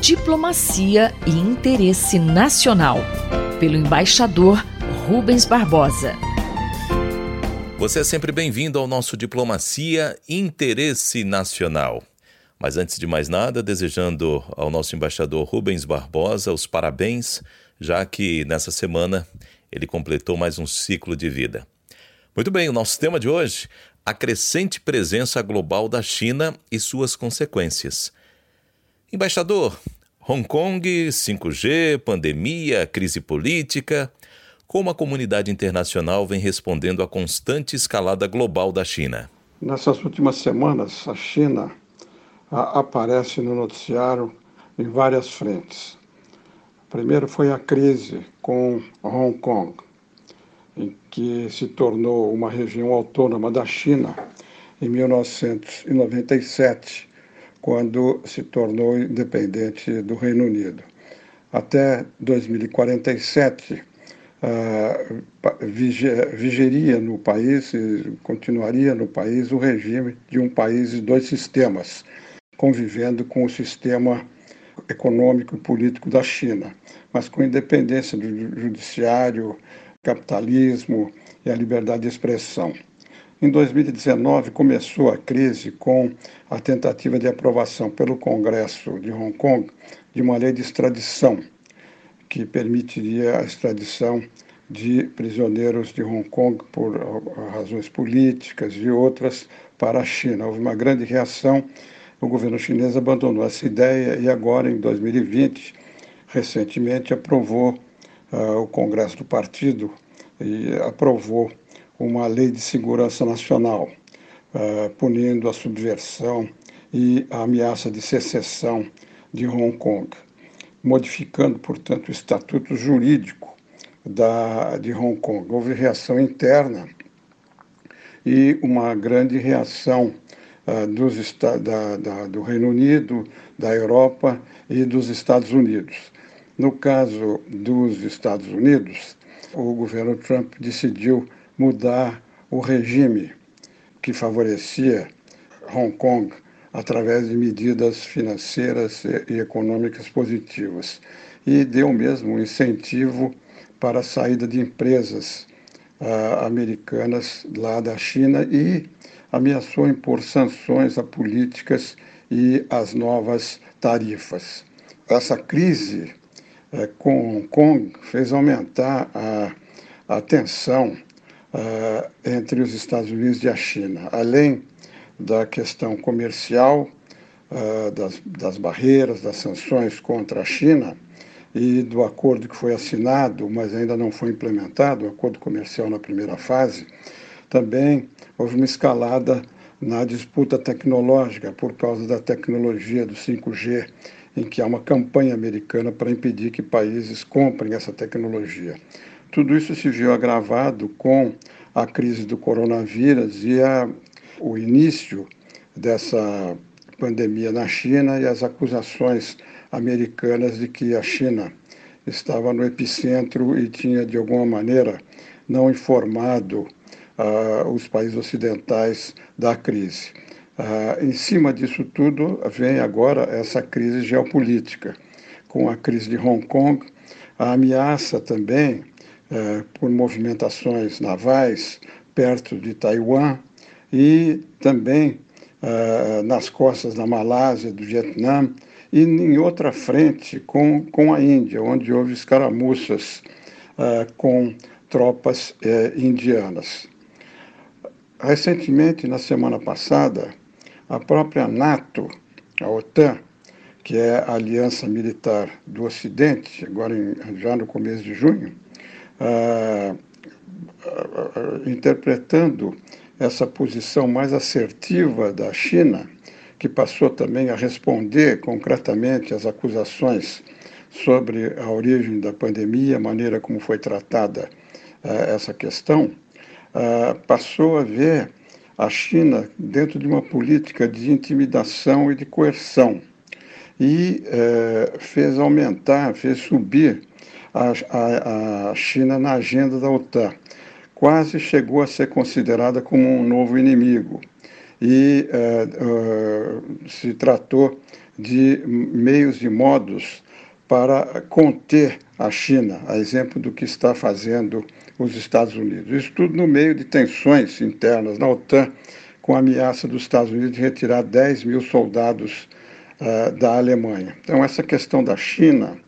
Diplomacia e Interesse Nacional, pelo embaixador Rubens Barbosa. Você é sempre bem-vindo ao nosso Diplomacia e Interesse Nacional. Mas antes de mais nada, desejando ao nosso embaixador Rubens Barbosa os parabéns, já que nessa semana ele completou mais um ciclo de vida. Muito bem, o nosso tema de hoje: a crescente presença global da China e suas consequências. Embaixador, Hong Kong, 5G, pandemia, crise política. Como a comunidade internacional vem respondendo à constante escalada global da China? Nessas últimas semanas, a China aparece no noticiário em várias frentes. Primeiro foi a crise com Hong Kong, em que se tornou uma região autônoma da China em 1997 quando se tornou independente do Reino Unido. Até 2047, uh, vigeria no país continuaria no país o regime de um país e dois sistemas, convivendo com o sistema econômico e político da China, mas com independência do judiciário, capitalismo e a liberdade de expressão. Em 2019, começou a crise com a tentativa de aprovação pelo Congresso de Hong Kong de uma lei de extradição, que permitiria a extradição de prisioneiros de Hong Kong por razões políticas e outras para a China. Houve uma grande reação, o governo chinês abandonou essa ideia e agora, em 2020, recentemente aprovou uh, o Congresso do Partido e aprovou uma lei de segurança nacional, uh, punindo a subversão e a ameaça de secessão de Hong Kong, modificando, portanto, o estatuto jurídico da, de Hong Kong. Houve reação interna e uma grande reação uh, dos, da, da, do Reino Unido, da Europa e dos Estados Unidos. No caso dos Estados Unidos, o governo Trump decidiu mudar o regime que favorecia Hong Kong através de medidas financeiras e econômicas positivas e deu mesmo um incentivo para a saída de empresas uh, americanas lá da China e ameaçou impor sanções a políticas e as novas tarifas. Essa crise uh, com Hong Kong fez aumentar a, a tensão uh, entre os Estados Unidos e a China, além da questão comercial, uh, das, das barreiras, das sanções contra a China e do acordo que foi assinado, mas ainda não foi implementado, o acordo comercial na primeira fase, também houve uma escalada na disputa tecnológica por causa da tecnologia do 5G, em que há uma campanha americana para impedir que países comprem essa tecnologia. Tudo isso se viu agravado com a crise do coronavírus e a, o início dessa pandemia na China e as acusações americanas de que a China estava no epicentro e tinha, de alguma maneira, não informado uh, os países ocidentais da crise. Uh, em cima disso tudo, vem agora essa crise geopolítica, com a crise de Hong Kong, a ameaça também é, por movimentações navais perto de Taiwan e também é, nas costas da Malásia, do Vietnã e em outra frente com, com a Índia, onde houve escaramuças é, com tropas indianas. Recentemente, na semana passada, a própria NATO, a OTAN, que é a aliança militar do Ocidente, agora em, já no começo de junho, ah, interpretando essa posição mais assertiva da China, que passou também a responder concretamente às acusações sobre a origem da pandemia, a maneira como foi tratada uh, essa questão, uh, passou a ver a China dentro de uma política de intimidação e de coerção. E uh, fez aumentar, fez subir a, a, a China na agenda da OTAN. Quase chegou a ser considerada como um novo inimigo e uh, uh, se tratou de meios e modos para conter a China, a exemplo do que está fazendo os Estados Unidos. Isso tudo no meio de tensões internas na OTAN, com a ameaça dos Estados Unidos de retirar 10 mil soldados uh, da Alemanha. Então, essa questão da China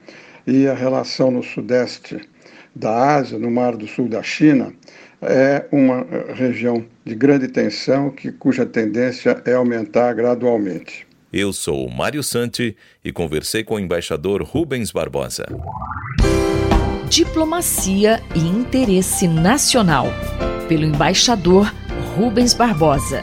e a relação no sudeste da Ásia, no Mar do Sul da China, é uma região de grande tensão que, cuja tendência é aumentar gradualmente. Eu sou o Mário Santi e conversei com o embaixador Rubens Barbosa. Diplomacia e interesse nacional, pelo embaixador Rubens Barbosa.